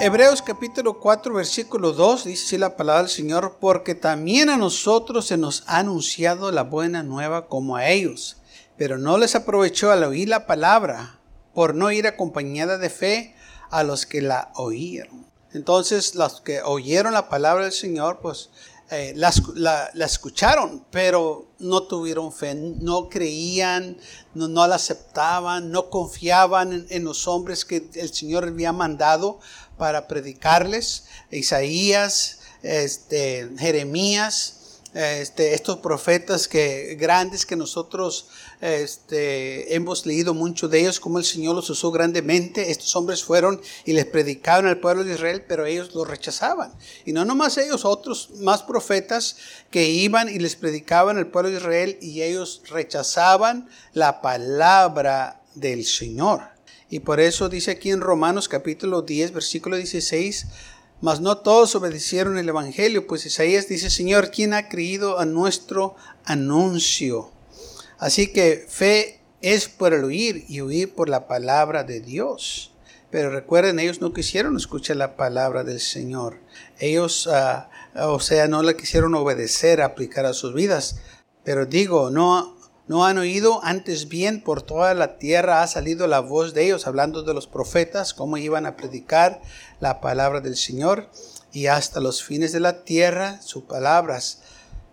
Hebreos capítulo 4 versículo 2 dice la palabra del Señor, porque también a nosotros se nos ha anunciado la buena nueva como a ellos, pero no les aprovechó al oír la palabra, por no ir acompañada de fe a los que la oyeron. Entonces los que oyeron la palabra del Señor, pues eh, la, escucharon, pero no tuvieron fe, no creían, no, no la aceptaban, no confiaban en, en, los hombres que el Señor había mandado para predicarles, Isaías, este, Jeremías, este, estos profetas que, grandes que nosotros este, hemos leído mucho de ellos, como el Señor los usó grandemente. Estos hombres fueron y les predicaron al pueblo de Israel, pero ellos lo rechazaban. Y no nomás ellos, otros más profetas que iban y les predicaban al pueblo de Israel y ellos rechazaban la palabra del Señor. Y por eso dice aquí en Romanos capítulo 10, versículo 16, mas no todos obedecieron el Evangelio, pues Isaías dice, Señor, ¿quién ha creído a nuestro anuncio? Así que fe es por el oír y oír por la palabra de Dios. Pero recuerden, ellos no quisieron escuchar la palabra del Señor. Ellos, ah, o sea, no la quisieron obedecer, aplicar a sus vidas. Pero digo, no no han oído, antes bien por toda la tierra ha salido la voz de ellos, hablando de los profetas, cómo iban a predicar la palabra del Señor, y hasta los fines de la tierra sus palabras.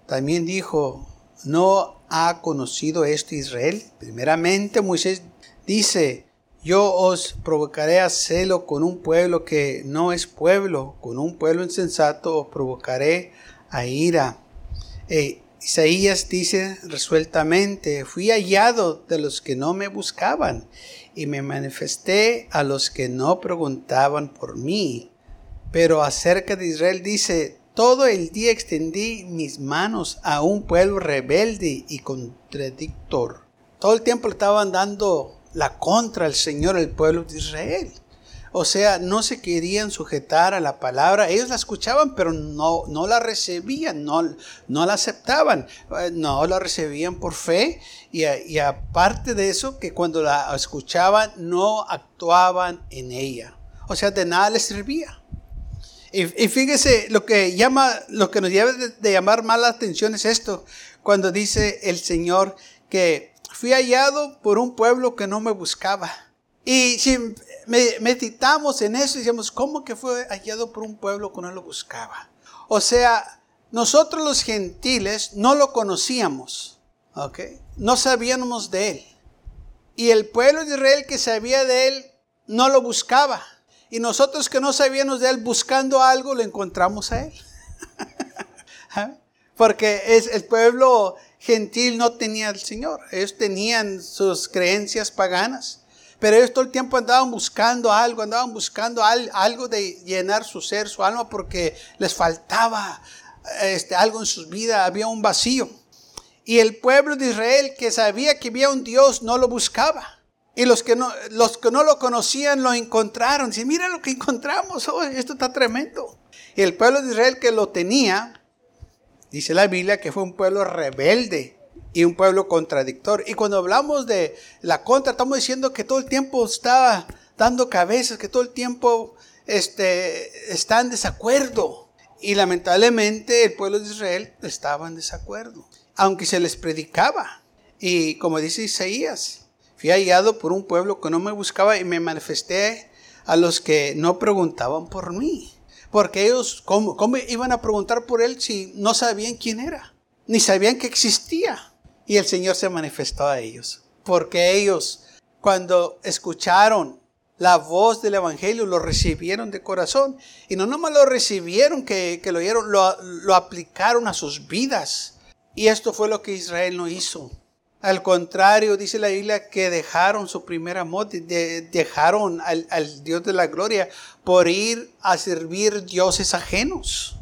También dijo, ¿no ha conocido esto Israel? Primeramente Moisés dice, yo os provocaré a celo con un pueblo que no es pueblo, con un pueblo insensato os provocaré a ira. Eh, Isaías dice resueltamente, fui hallado de los que no me buscaban y me manifesté a los que no preguntaban por mí. Pero acerca de Israel dice, todo el día extendí mis manos a un pueblo rebelde y contradictor. Todo el tiempo estaban dando la contra al Señor, el pueblo de Israel. O sea, no se querían sujetar a la palabra. Ellos la escuchaban, pero no, no la recibían, no, no la aceptaban. Eh, no la recibían por fe. Y, y aparte de eso, que cuando la escuchaban, no actuaban en ella. O sea, de nada les servía. Y, fíjese, lo que, llama, lo que nos de, de llamar más la atención es esto. Cuando dice el Señor que fui hallado por un pueblo que no me buscaba. Y si meditamos en eso decimos, ¿cómo que fue hallado por un pueblo que no lo buscaba? O sea, nosotros los gentiles no lo conocíamos, ¿ok? No sabíamos de él. Y el pueblo de Israel que sabía de él no lo buscaba. Y nosotros que no sabíamos de él buscando algo, lo encontramos a él. ¿Ah? Porque el pueblo gentil no tenía al Señor. Ellos tenían sus creencias paganas. Pero ellos todo el tiempo andaban buscando algo, andaban buscando algo de llenar su ser, su alma, porque les faltaba este, algo en sus vidas, había un vacío. Y el pueblo de Israel que sabía que había un Dios no lo buscaba. Y los que no, lo conocían lo encontraron. Dice, mira lo que encontramos, oh, esto está tremendo. Y el pueblo de Israel que lo tenía, dice la Biblia que fue un pueblo rebelde, y un pueblo contradictor. Y cuando hablamos de la contra, estamos diciendo que todo el tiempo está dando cabezas, que todo el tiempo este, está en desacuerdo. Y lamentablemente el pueblo de Israel estaba en desacuerdo, aunque se les predicaba. Y como dice Isaías, fui hallado por un pueblo que no me buscaba y me manifesté a los que no preguntaban por mí. Porque ellos, ¿cómo, cómo iban a preguntar por él si no sabían quién era? Ni sabían que existía. Y el Señor se manifestó a ellos. Porque ellos, cuando escucharon la voz del Evangelio, lo recibieron de corazón. Y no nomás lo recibieron, que, lo oyeron, lo, lo, aplicaron a sus vidas. Y esto fue lo que Israel no hizo. Al contrario, dice la Biblia que dejaron su primer amor, dejaron al, al Dios de la gloria por ir a servir dioses ajenos.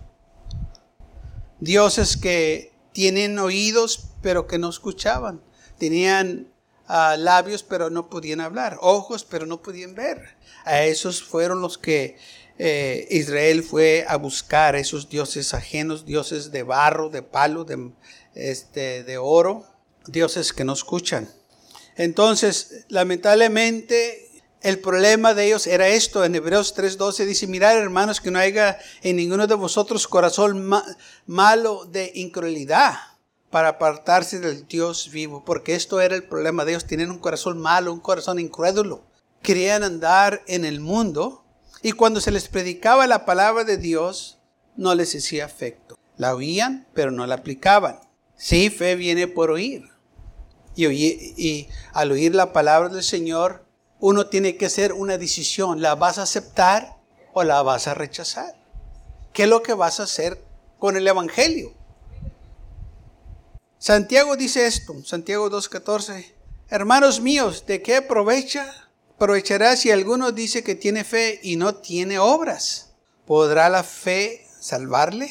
Dioses que tienen oídos pero que no escuchaban, tenían ah, labios pero no podían hablar, ojos pero no podían ver. A esos fueron los que eh, Israel fue a buscar, esos dioses ajenos, dioses de barro, de palo, de, este, de oro, dioses que no escuchan. Entonces, lamentablemente, el problema de ellos era esto. En Hebreos 3:12 dice, mirad hermanos que no haya en ninguno de vosotros corazón malo de incredulidad para apartarse del Dios vivo, porque esto era el problema de ellos. Tienen un corazón malo, un corazón incrédulo. Querían andar en el mundo y cuando se les predicaba la palabra de Dios, no les hacía efecto. La oían, pero no la aplicaban. Sí, fe viene por oír. Y, al oír la palabra del Señor, uno tiene que hacer una decisión. ¿La vas a aceptar o la vas a rechazar? ¿Qué es lo que vas a hacer con el Evangelio? Santiago dice esto, Santiago 2.14, hermanos míos, ¿de qué aprovecha? Aprovechará si alguno dice que tiene fe y no tiene obras. ¿Podrá la fe salvarle?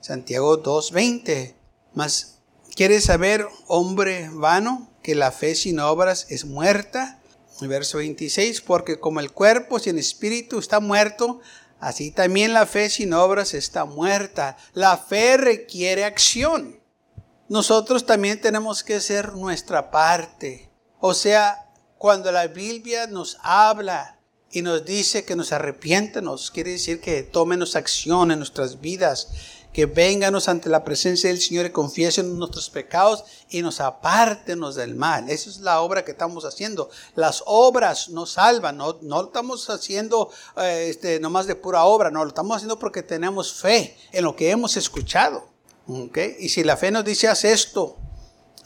Santiago 2.20, mas ¿quieres saber, hombre vano, que la fe sin obras es muerta? Verso 26, porque como el cuerpo sin espíritu está muerto, así también la fe sin obras está muerta. La fe requiere acción nosotros también tenemos que hacer nuestra parte. O sea, cuando la Biblia nos habla y nos dice que nos arrepiéntanos, quiere decir que tómenos acción en nuestras vidas, que vénganos ante la presencia del Señor y confiesen nuestros pecados y nos apártenos del mal. Esa es la obra que estamos haciendo. Las obras nos salvan, no, no lo estamos haciendo eh, este, nomás de pura obra, no, lo estamos haciendo porque tenemos fe en lo que hemos escuchado. Y si la fe nos dice haz esto,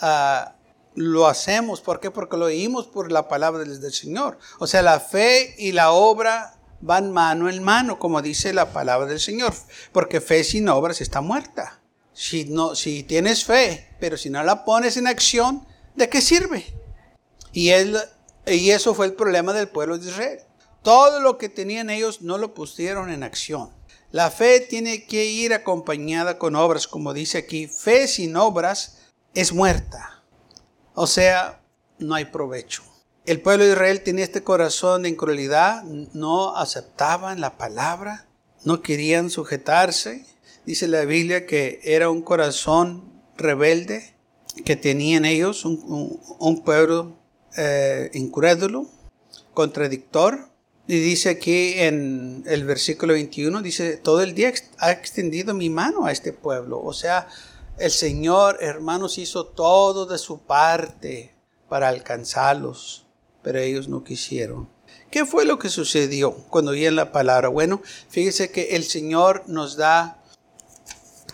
ah, lo hacemos. ¿Por qué? Porque lo oímos por la palabra del, Señor. O sea, la fe y la obra van mano en mano, como dice la palabra del Señor. Porque fe sin obras está muerta. Si, no, si tienes fe, pero si no la pones en acción, ¿de qué sirve? Y, él, y eso fue el problema del pueblo de Israel. Todo lo que tenían ellos no lo pusieron en acción. La fe tiene que ir acompañada con obras, como dice aquí. Fe sin obras es muerta. O sea, no hay provecho. El pueblo de Israel tenía este corazón de incredulidad, no aceptaban la palabra, no querían sujetarse. Dice la Biblia que era un corazón rebelde que tenían ellos, un, pueblo eh, incrédulo, contradictor. Y dice aquí en el versículo 21, dice, todo el día ha extendido mi mano a este pueblo. O sea, el Señor, hermanos, hizo todo de su parte para alcanzarlos, pero ellos no quisieron. ¿Qué fue lo que sucedió cuando oían la palabra? Bueno, fíjese que el Señor nos da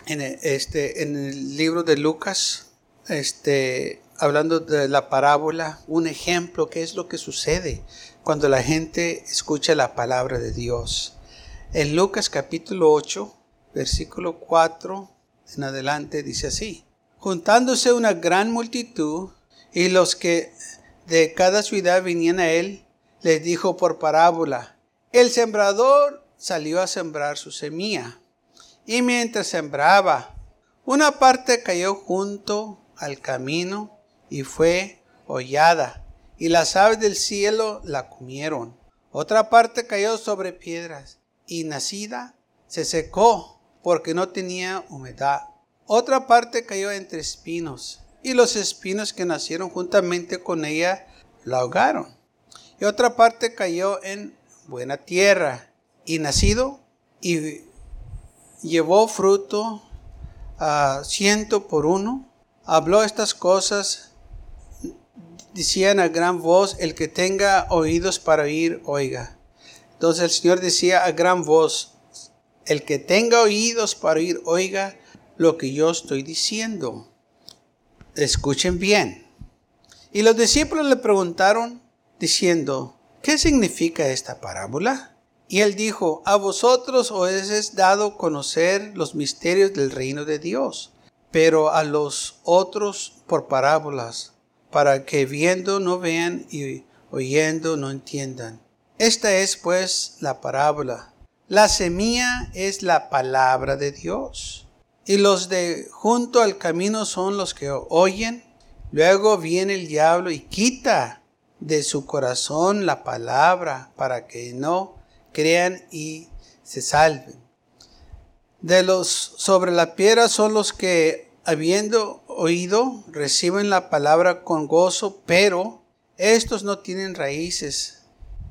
en el, este, en el libro de Lucas, este, hablando de la parábola, un ejemplo, qué es lo que sucede cuando la gente escucha la palabra de Dios. En Lucas capítulo 8, versículo 4 en adelante dice así, juntándose una gran multitud y los que de cada ciudad venían a él, les dijo por parábola, el sembrador salió a sembrar su semilla y mientras sembraba, una parte cayó junto al camino y fue hollada y las aves del cielo la comieron. Otra parte cayó sobre piedras y nacida se secó porque no tenía humedad. Otra parte cayó entre espinos y los espinos que nacieron juntamente con ella la ahogaron. Y otra parte cayó en buena tierra y nacido y llevó fruto a ciento por uno. Habló estas cosas decían a gran voz, el que tenga oídos para oír, oiga. Entonces el Señor decía a gran voz, el que tenga oídos para oír, oiga lo que yo estoy diciendo. Escuchen bien. Y los discípulos le preguntaron diciendo, ¿qué significa esta parábola? Y él dijo, a vosotros os es dado conocer los misterios del reino de Dios, pero a los otros por parábolas para que viendo no vean y oyendo no entiendan. Esta es pues la parábola. La semilla es la palabra de Dios. Y los de junto al camino son los que oyen. Luego viene el diablo y quita de su corazón la palabra para que no crean y se salven. De los sobre la piedra son los que, habiendo oído, reciben la palabra con gozo, pero estos no tienen raíces.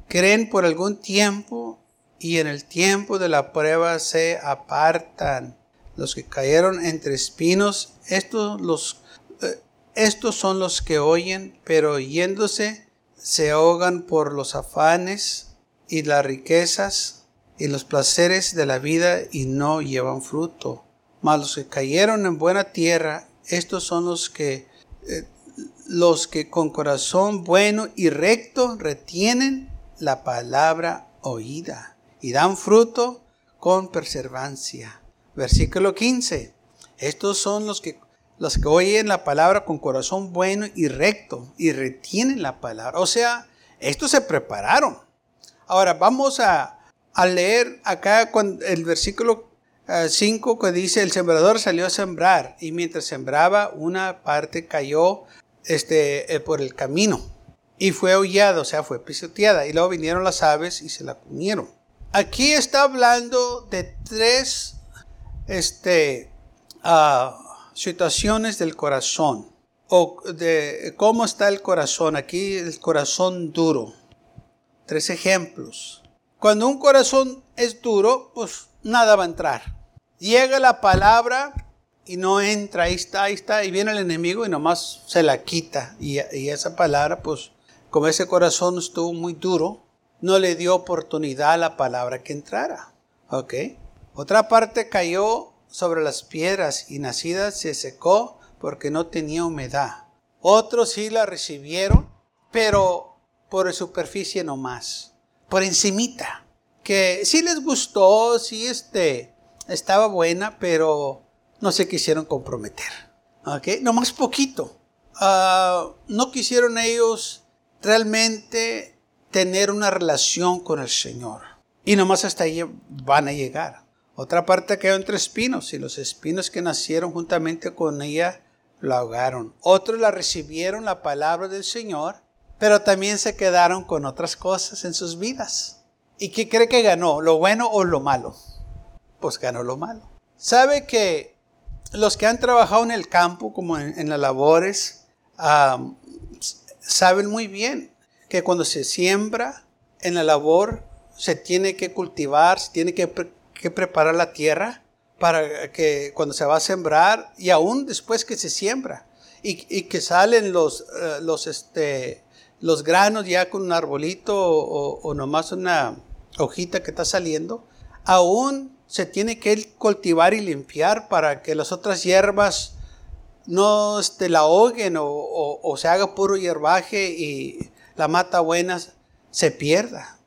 Creen por algún tiempo y en el tiempo de la prueba se apartan. Los que cayeron entre espinos, estos, los, eh, estos son los que oyen, pero yéndose se ahogan por los afanes y las riquezas y los placeres de la vida y no llevan fruto. Mas los que cayeron en buena tierra, estos son los que eh, los que con corazón bueno y recto retienen la palabra oída y dan fruto con perseverancia. Versículo 15. Estos son los que los que oyen la palabra con corazón bueno y recto y retienen la palabra. O sea, estos se prepararon. Ahora vamos a, leer acá el versículo 5 eh, que dice, el sembrador salió a sembrar y mientras sembraba una parte cayó este, eh, por el camino y fue aullado, o sea, fue pisoteada y luego vinieron las aves y se la comieron. Aquí está hablando de tres este, uh, situaciones del corazón o de cómo está el corazón. Aquí el corazón duro. Tres ejemplos. Cuando un corazón es duro, pues nada va a entrar. Llega la palabra y no entra, ahí está, ahí está, y viene el enemigo y nomás se la quita. Y, esa palabra, pues, como ese corazón estuvo muy duro, no le dio oportunidad a la palabra que entrara. ¿Ok? Otra parte cayó sobre las piedras y nacida se secó porque no tenía humedad. Otros sí la recibieron, pero por superficie nomás, por encimita. Que sí les gustó, sí este, estaba buena, pero no se quisieron comprometer. ¿Ok? Nomás poquito. Ah, no quisieron ellos realmente tener una relación con el Señor. Y nomás hasta ahí van a llegar. Otra parte quedó entre espinos y los espinos que nacieron juntamente con ella la ahogaron. Otros la recibieron la palabra del Señor, pero también se quedaron con otras cosas en sus vidas. ¿Y qué cree que ganó? ¿Lo bueno o lo malo? Pues ganó lo malo. ¿Sabe que los que han trabajado en el campo, como en, las labores, saben muy bien que cuando se siembra en la labor, se tiene que cultivar, se tiene que que preparar la tierra para que cuando se va a sembrar y aún después que se siembra y, que salen los, eh, los, este, los granos ya con un arbolito o, nomás una hojita que está saliendo, aún se tiene que cultivar y limpiar para que las otras hierbas no este, la ahoguen o, se haga puro hierbaje y la mata buena se pierda.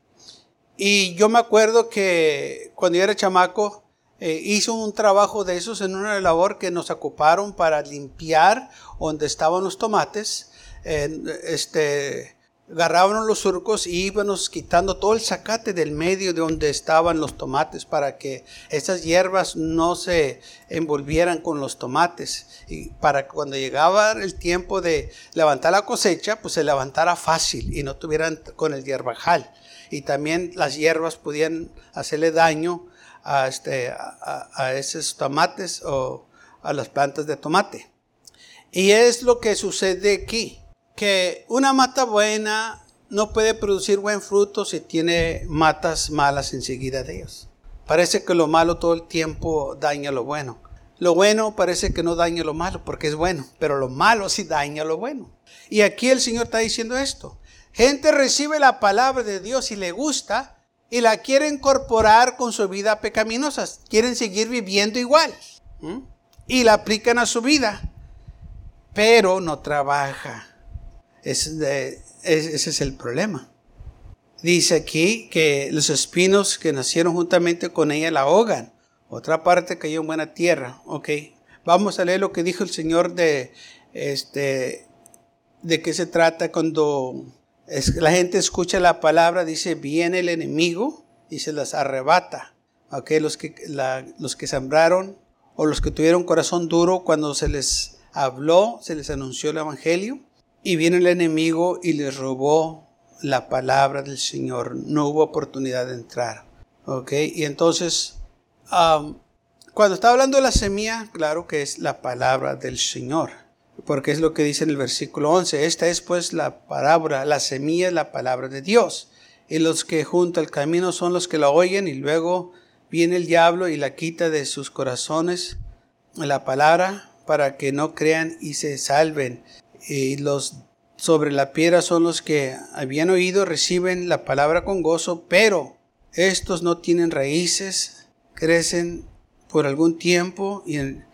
Y yo me acuerdo que cuando yo era chamaco, eh, hizo un trabajo de esos en una labor que nos ocuparon para limpiar donde estaban los tomates. este, agarrábamos los surcos y íbamos quitando todo el zacate del medio de donde estaban los tomates para que esas hierbas no se envolvieran con los tomates. Y para que cuando llegaba el tiempo de levantar la cosecha pues se levantara fácil y no tuvieran con el hierbajal. Y también las hierbas podían hacerle daño a, este, a, esos tomates o a las plantas de tomate. Y es lo que sucede aquí, que una mata buena no puede producir buen fruto si tiene matas malas enseguida de ellos. Parece que lo malo todo el tiempo daña lo bueno. Lo bueno parece que no daña lo malo porque es bueno, pero lo malo sí daña lo bueno. Y aquí el Señor está diciendo esto. Gente recibe la palabra de Dios y le gusta y la quiere incorporar con su vida pecaminosa. Quieren seguir viviendo igual. Y la aplican a su vida. Pero no trabaja. Ese es el problema. Dice aquí que los espinos que nacieron juntamente con ella la ahogan. Otra parte cayó en buena tierra. Ok. Vamos a leer lo que dijo el Señor de este de qué se trata cuando la gente escucha la palabra, dice, viene el enemigo y se las arrebata. Okay, los, que, los que sembraron o los que tuvieron corazón duro cuando se les habló, se les anunció el Evangelio, y viene el enemigo y les robó la palabra del Señor. No hubo oportunidad de entrar. ¿Ok? Y entonces, cuando está hablando de la semilla, claro que es la palabra del Señor. Porque es lo que dice en el versículo 11. Esta es pues la palabra, la semilla es la palabra de Dios. Y los que junto al camino son los que la oyen y luego viene el diablo y la quita de sus corazones la palabra para que no crean y se salven. Y los sobre la piedra son los que habían oído, reciben la palabra con gozo, pero estos no tienen raíces, crecen por algún tiempo y en,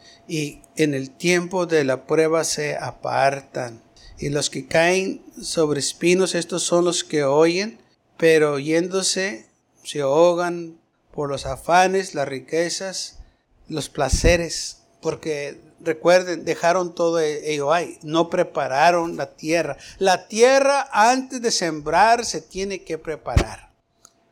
el tiempo de la prueba se apartan. Y los que caen sobre espinos, estos son los que oyen, pero yéndose se ahogan por los afanes, las riquezas, los placeres, porque recuerden, dejaron todo ello ahí, no prepararon la tierra. La tierra antes de sembrar se tiene que preparar.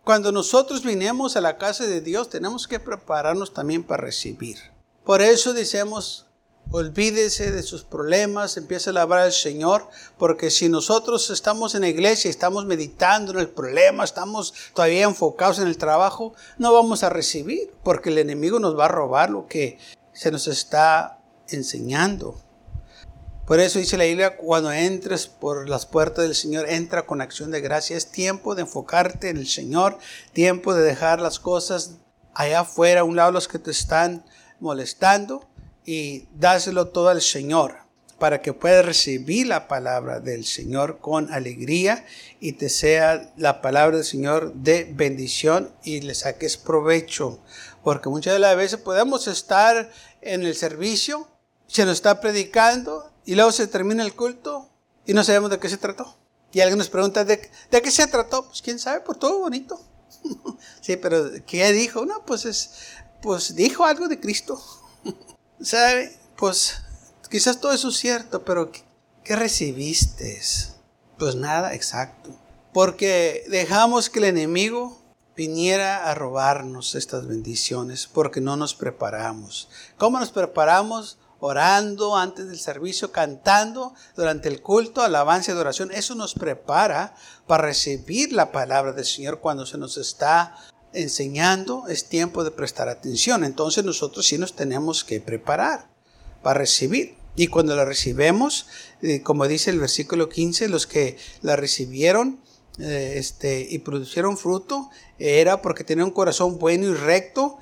Cuando nosotros vinimos a la casa de Dios, tenemos que prepararnos también para recibir. Por eso decimos, olvídese de sus problemas, empiece a labrar al Señor, porque si nosotros estamos en la iglesia, estamos meditando en el problema, estamos todavía enfocados en el trabajo, no vamos a recibir, porque el enemigo nos va a robar lo que se nos está enseñando. Por eso dice la Biblia, cuando entres por las puertas del Señor, entra con acción de gracia. Es tiempo de enfocarte en el Señor, tiempo de dejar las cosas allá afuera, a un lado los que te están molestando y dáselo todo al Señor para que puedas recibir la palabra del Señor con alegría y te sea la palabra del Señor de bendición y le saques provecho. Porque muchas de las veces podemos estar en el servicio, se nos está predicando y luego se termina el culto y no sabemos de qué se trató. Y alguien nos pregunta, ¿de, ¿de qué se trató? Pues quién sabe, por todo bonito. sí, pero ¿qué dijo? No, pues es, pues dijo algo de Cristo. ¿Sabe? Pues quizás todo eso es cierto, pero ¿qué, qué recibiste? Pues nada, exacto. Porque dejamos que el enemigo viniera a robarnos estas bendiciones porque no nos preparamos. ¿Cómo nos preparamos? orando antes del servicio, cantando durante el culto, alabanza y adoración. Eso nos prepara para recibir la palabra del Señor cuando se nos está enseñando. Es tiempo de prestar atención. Entonces nosotros sí nos tenemos que preparar para recibir. Y cuando la recibemos, eh, como dice el versículo 15, los que la recibieron eh, este, y produjeron fruto, era porque tenían un corazón bueno y recto,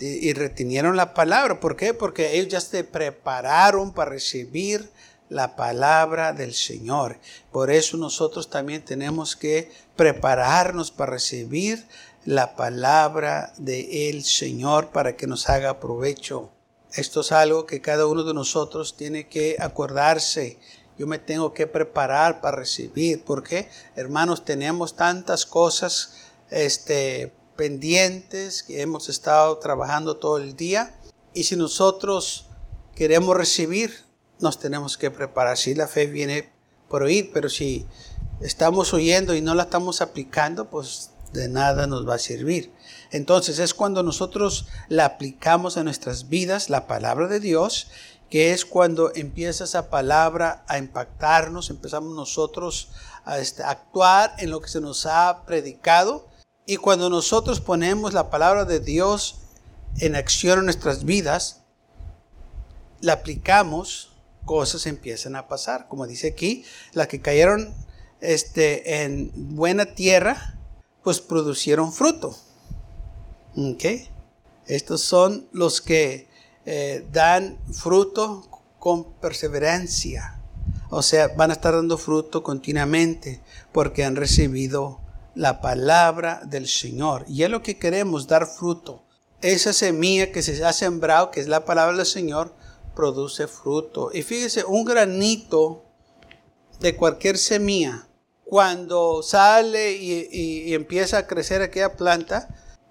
y retenieron la palabra. ¿Por qué? Porque ellos ya se prepararon para recibir la palabra del Señor. Por eso nosotros también tenemos que prepararnos para recibir la palabra del Señor para que nos haga provecho. Esto es algo que cada uno de nosotros tiene que acordarse. Yo me tengo que preparar para recibir, porque hermanos tenemos tantas cosas este, pendientes que hemos estado trabajando todo el día. Y si nosotros queremos recibir, nos tenemos que preparar. Si la fe viene por oír, pero si estamos oyendo y no la estamos aplicando, pues de nada nos va a servir. Entonces es cuando nosotros la aplicamos a nuestras vidas, la palabra de Dios, que es cuando empieza esa palabra a impactarnos, empezamos nosotros a este, actuar en lo que se nos ha predicado y cuando nosotros ponemos la palabra de Dios en acción en nuestras vidas, la aplicamos, cosas empiezan a pasar. Como dice aquí, las que cayeron este, en buena tierra, pues producieron fruto. ¿Okay? Estos son los que eh, dan fruto con perseverancia. O sea, van a estar dando fruto continuamente porque han recibido la palabra del Señor. Y es lo que queremos, dar fruto. Esa semilla que se ha sembrado, que es la palabra del Señor, produce fruto. Y fíjese, un granito de cualquier semilla, cuando sale y, empieza a crecer aquella planta,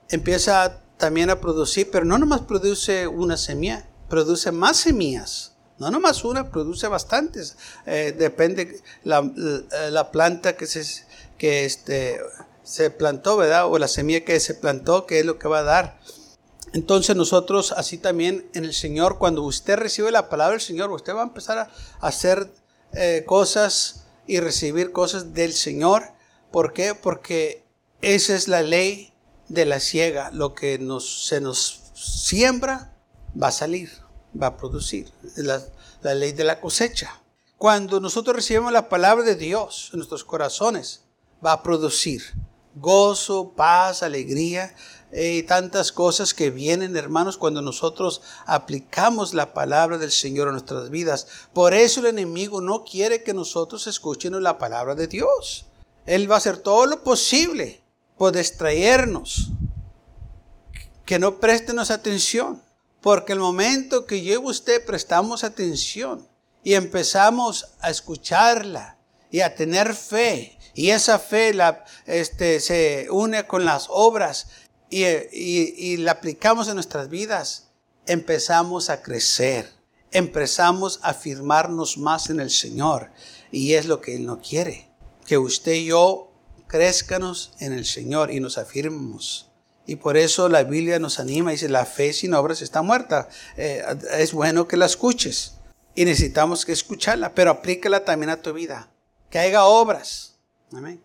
empieza también a producir, pero no nomás produce una semilla, produce más semillas. No nomás una, produce bastantes. Eh, depende la, la, planta que se, que este, se plantó, ¿verdad? O la semilla que se plantó, que es lo que va a dar. Entonces nosotros así también en el Señor, cuando usted recibe la palabra del Señor, usted va a empezar a hacer eh, cosas y recibir cosas del Señor. ¿Por qué? Porque esa es la ley de la ciega. Lo que nos, se nos siembra va a salir, va a producir. La, la ley de la cosecha. Cuando nosotros recibimos la palabra de Dios en nuestros corazones, va a producir gozo, paz, alegría y tantas cosas que vienen, hermanos, cuando nosotros aplicamos la palabra del Señor a nuestras vidas. Por eso el enemigo no quiere que nosotros escuchemos la palabra de Dios. Él va a hacer todo lo posible por distraernos, que no prestemos atención. Porque el momento que yo y usted prestamos atención y empezamos a escucharla y a tener fe, y esa fe la, este, se une con las obras y, y la aplicamos en nuestras vidas, empezamos a crecer, empezamos a afirmarnos más en el Señor. Y es lo que Él no quiere, que usted y yo crezcanos en el Señor y nos afirmemos. Y por eso la Biblia nos anima y dice, la fe sin obras está muerta. Eh, es bueno que la escuches y necesitamos que escucharla, pero aplícala también a tu vida. Que haya obras. Amén.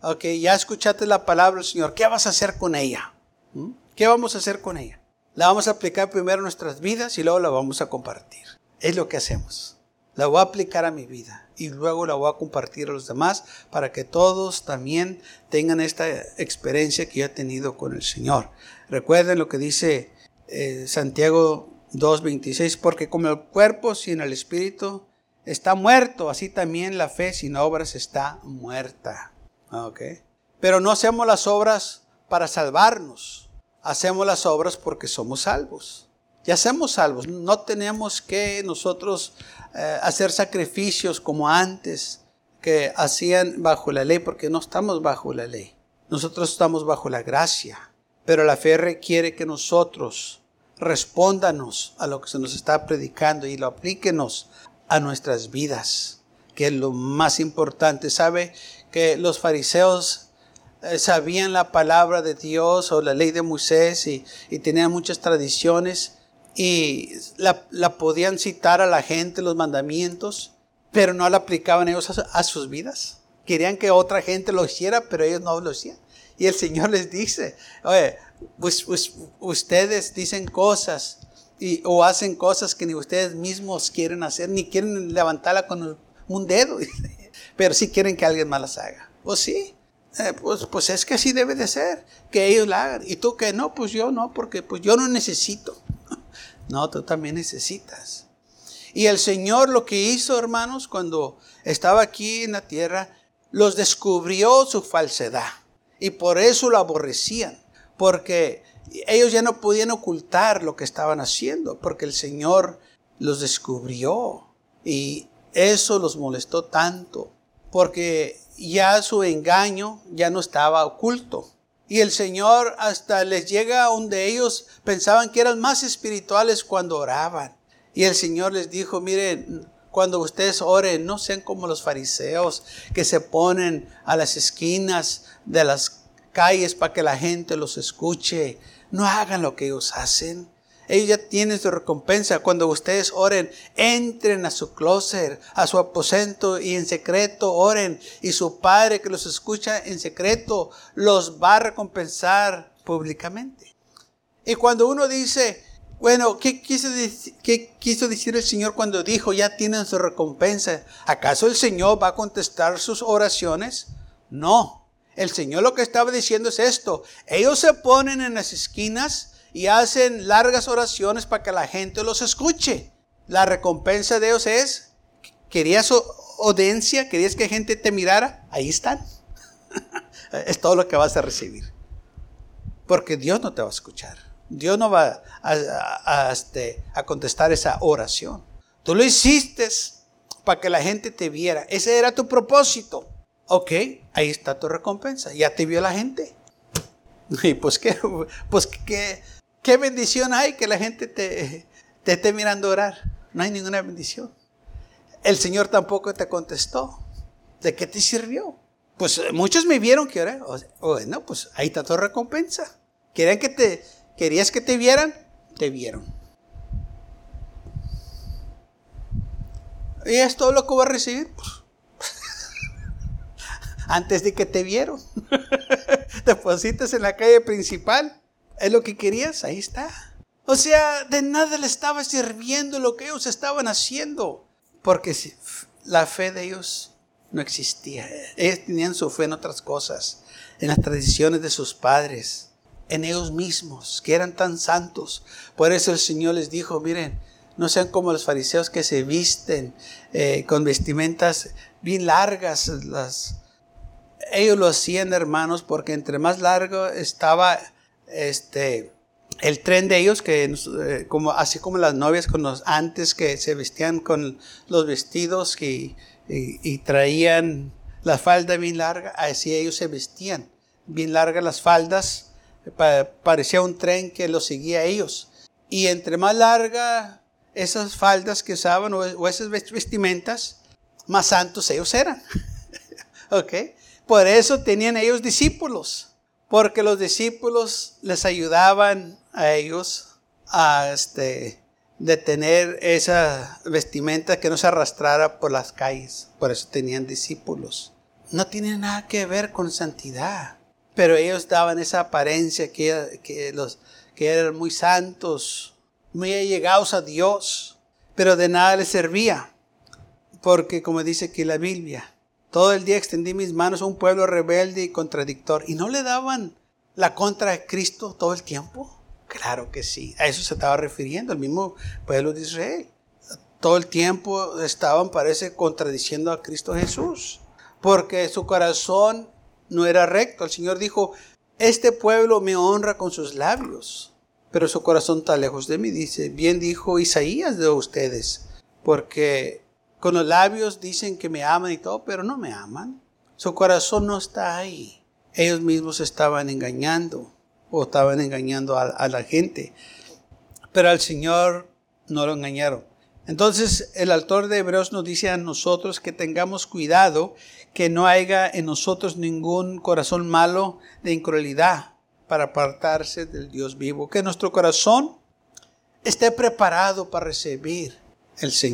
Ok, ya escuchaste la palabra del Señor. ¿Qué vas a hacer con ella? ¿Mm? ¿Qué vamos a hacer con ella? La vamos a aplicar primero en nuestras vidas y luego la vamos a compartir. Es lo que hacemos. La voy a aplicar a mi vida y luego la voy a compartir a los demás para que todos también tengan esta experiencia que yo he tenido con el Señor. Recuerden lo que dice eh, Santiago 2.26, porque como el cuerpo sin el espíritu está muerto, así también la fe sin obras está muerta. Okay. Pero no hacemos las obras para salvarnos, hacemos las obras porque somos salvos. Ya somos salvos, no tenemos que nosotros eh, hacer sacrificios como antes que hacían bajo la ley, porque no estamos bajo la ley. Nosotros estamos bajo la gracia. Pero la fe requiere que nosotros respóndanos a lo que se nos está predicando y lo aplíquenos a nuestras vidas, que es lo más importante. ¿Sabe que los fariseos eh, sabían la palabra de Dios o la ley de Moisés y tenían muchas tradiciones? Y la, podían citar a la gente, los mandamientos, pero no la aplicaban ellos a, sus vidas. Querían que otra gente lo hiciera, pero ellos no lo hacían. Y el Señor les dice, oye, pues, pues, ustedes dicen cosas y, o hacen cosas que ni ustedes mismos quieren hacer, ni quieren levantarla con un dedo, pero sí quieren que alguien más las haga. Pues sí, eh, pues, pues es que así debe de ser, que ellos la hagan. Y tú que no, pues yo no, porque pues yo no necesito. No, tú también necesitas. Y el Señor lo que hizo, hermanos, cuando estaba aquí en la tierra, los descubrió su falsedad. Y por eso lo aborrecían. Porque ellos ya no podían ocultar lo que estaban haciendo. Porque el Señor los descubrió. Y eso los molestó tanto. Porque ya su engaño ya no estaba oculto. Y el Señor hasta les llega donde ellos pensaban que eran más espirituales cuando oraban. Y el Señor les dijo, miren, cuando ustedes oren, no sean como los fariseos que se ponen a las esquinas de las calles para que la gente los escuche. No hagan lo que ellos hacen. Ellos ya tienen su recompensa. Cuando ustedes oren, entren a su closet, a su aposento y en secreto oren. Y su Padre que los escucha en secreto los va a recompensar públicamente. Y cuando uno dice, bueno, ¿qué ¿qué quiso decir el Señor cuando dijo, ya tienen su recompensa? ¿Acaso el Señor va a contestar sus oraciones? No. El Señor lo que estaba diciendo es esto. Ellos se ponen en las esquinas y hacen largas oraciones para que la gente los escuche. La recompensa de Dios es, querías audiencia, querías que gente te mirara, ahí están. es todo lo que vas a recibir. Porque Dios no te va a escuchar. Dios no va a, este, a contestar esa oración. Tú lo hiciste para que la gente te viera. Ese era tu propósito. Ok, ahí está tu recompensa. Ya te vio la gente. Y pues qué, pues qué, ¿Qué bendición hay que la gente te, te esté mirando orar? No hay ninguna bendición. El Señor tampoco te contestó. ¿De qué te sirvió? Pues muchos me vieron que oré. Bueno, pues ahí está tu recompensa. Querían que te, ¿Querías que te vieran? Te vieron. ¿Y es todo lo que voy a recibir? Pues, antes de que te vieron. Depositas en la calle principal. ¿Es lo que querías? Ahí está. O sea, de nada le estaba sirviendo lo que ellos estaban haciendo. Porque la fe de ellos no existía. Ellos tenían su fe en otras cosas, en las tradiciones de sus padres, en ellos mismos, que eran tan santos. Por eso el Señor les dijo, miren, no sean como los fariseos que se visten eh, con vestimentas bien largas. Las, ellos lo hacían, hermanos, porque entre más largo estaba este, el tren de ellos, que eh, como, así como las novias con los antes que se vestían con los vestidos y, traían la falda bien larga, así ellos se vestían, bien largas las faldas, parecía un tren que los seguía a ellos. Y entre más larga esas faldas que usaban o, esas vestimentas, más santos ellos eran. ¿Ok? Por eso tenían ellos discípulos, porque los discípulos les ayudaban a ellos a este, de tener esa vestimenta que no se arrastrara por las calles. Por eso tenían discípulos. No tiene nada que ver con santidad, pero ellos daban esa apariencia que, que, los, que eran muy santos, muy allegados a Dios, pero de nada les servía, porque como dice aquí la Biblia, todo el día extendí mis manos a un pueblo rebelde y contradictor, y no le daban la contra de Cristo todo el tiempo. Claro que sí, a eso se estaba refiriendo el mismo pueblo de Israel. Todo el tiempo estaban, parece, contradiciendo a Cristo Jesús, porque su corazón no era recto. El Señor dijo, este pueblo me honra con sus labios, pero su corazón está lejos de mí. Dice, bien dijo Isaías de ustedes, porque con los labios dicen que me aman y todo, pero no me aman. Su corazón no está ahí. Ellos mismos estaban engañando o estaban engañando a, la gente, pero al Señor no lo engañaron. Entonces el autor de Hebreos nos dice a nosotros que tengamos cuidado que no haya en nosotros ningún corazón malo de incredulidad para apartarse del Dios vivo. Que nuestro corazón esté preparado para recibir el Señor.